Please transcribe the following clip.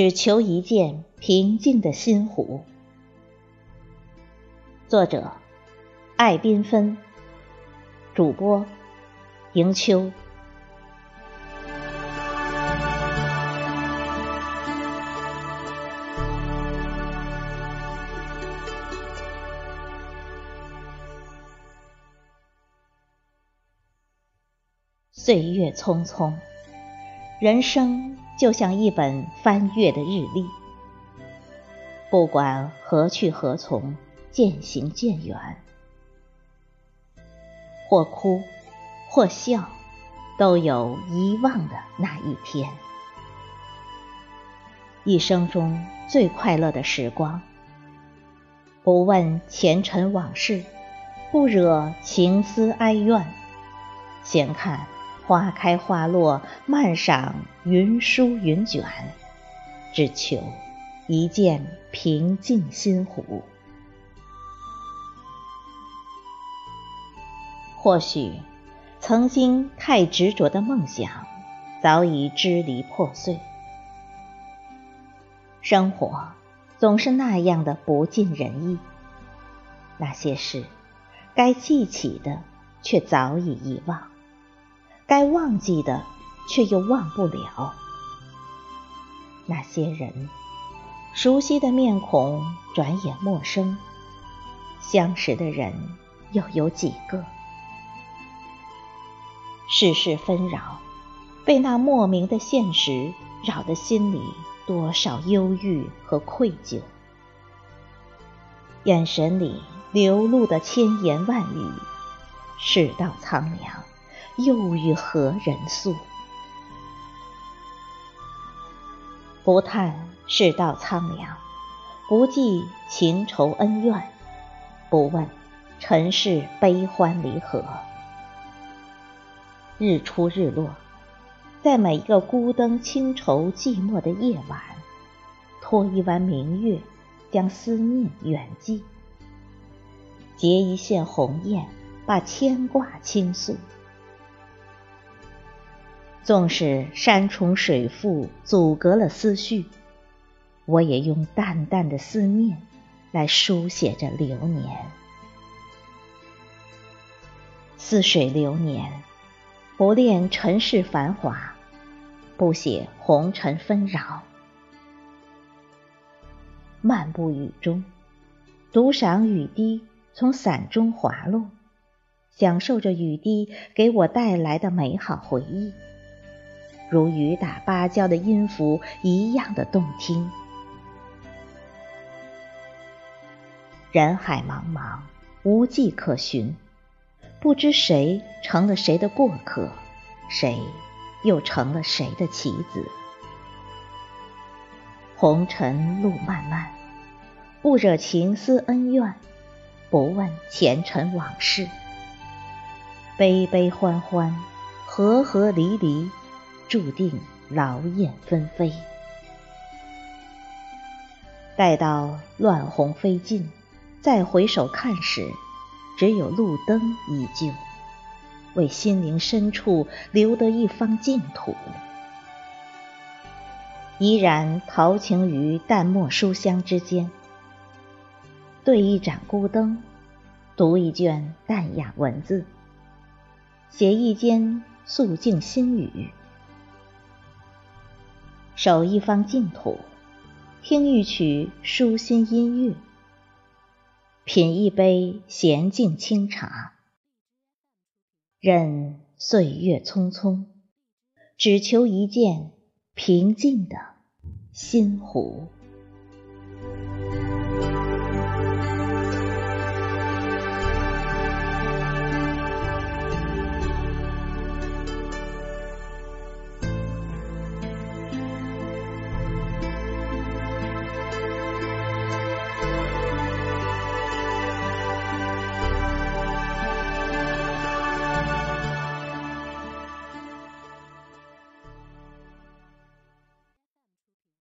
只求一见平静的心湖。作者：爱缤纷，主播：迎秋。岁月匆匆，人生就像一本翻阅的日历，不管何去何从，渐行渐远，或哭或笑，都有遗忘的那一天。一生中最快乐的时光，不问前尘往事，不惹情思哀怨，闲看。花开花落，漫赏云舒云卷，只求一见平静心湖。或许曾经太执着的梦想，早已支离破碎。生活总是那样的不尽人意，那些事该记起的，却早已遗忘。该忘记的，却又忘不了。那些人，熟悉的面孔，转眼陌生；相识的人，又有几个？世事纷扰，被那莫名的现实扰得心里多少忧郁和愧疚。眼神里流露的千言万语，世道苍凉。又与何人诉？不叹世道苍凉，不记情仇恩怨，不问尘世悲欢离合。日出日落，在每一个孤灯清愁寂寞的夜晚，托一弯明月，将思念远寄；结一线红艳，把牵挂倾诉。纵使山重水复阻隔了思绪，我也用淡淡的思念来书写着流年。似水流年，不恋尘世繁华，不写红尘纷扰。漫步雨中，独赏雨滴从伞中滑落，享受着雨滴给我带来的美好回忆。如雨打芭蕉的音符一样的动听。人海茫茫，无迹可寻，不知谁成了谁的过客，谁又成了谁的棋子。红尘路漫漫，不惹情思恩怨，不问前尘往事，悲悲欢欢，合合离离。注定劳燕分飞。待到乱红飞尽，再回首看时，只有路灯依旧，为心灵深处留得一方净土。依然陶情于淡墨书香之间，对一盏孤灯，读一卷淡雅文字，写一间素静心语。守一方净土，听一曲舒心音乐，品一杯娴静清茶，任岁月匆匆，只求一见平静的心湖。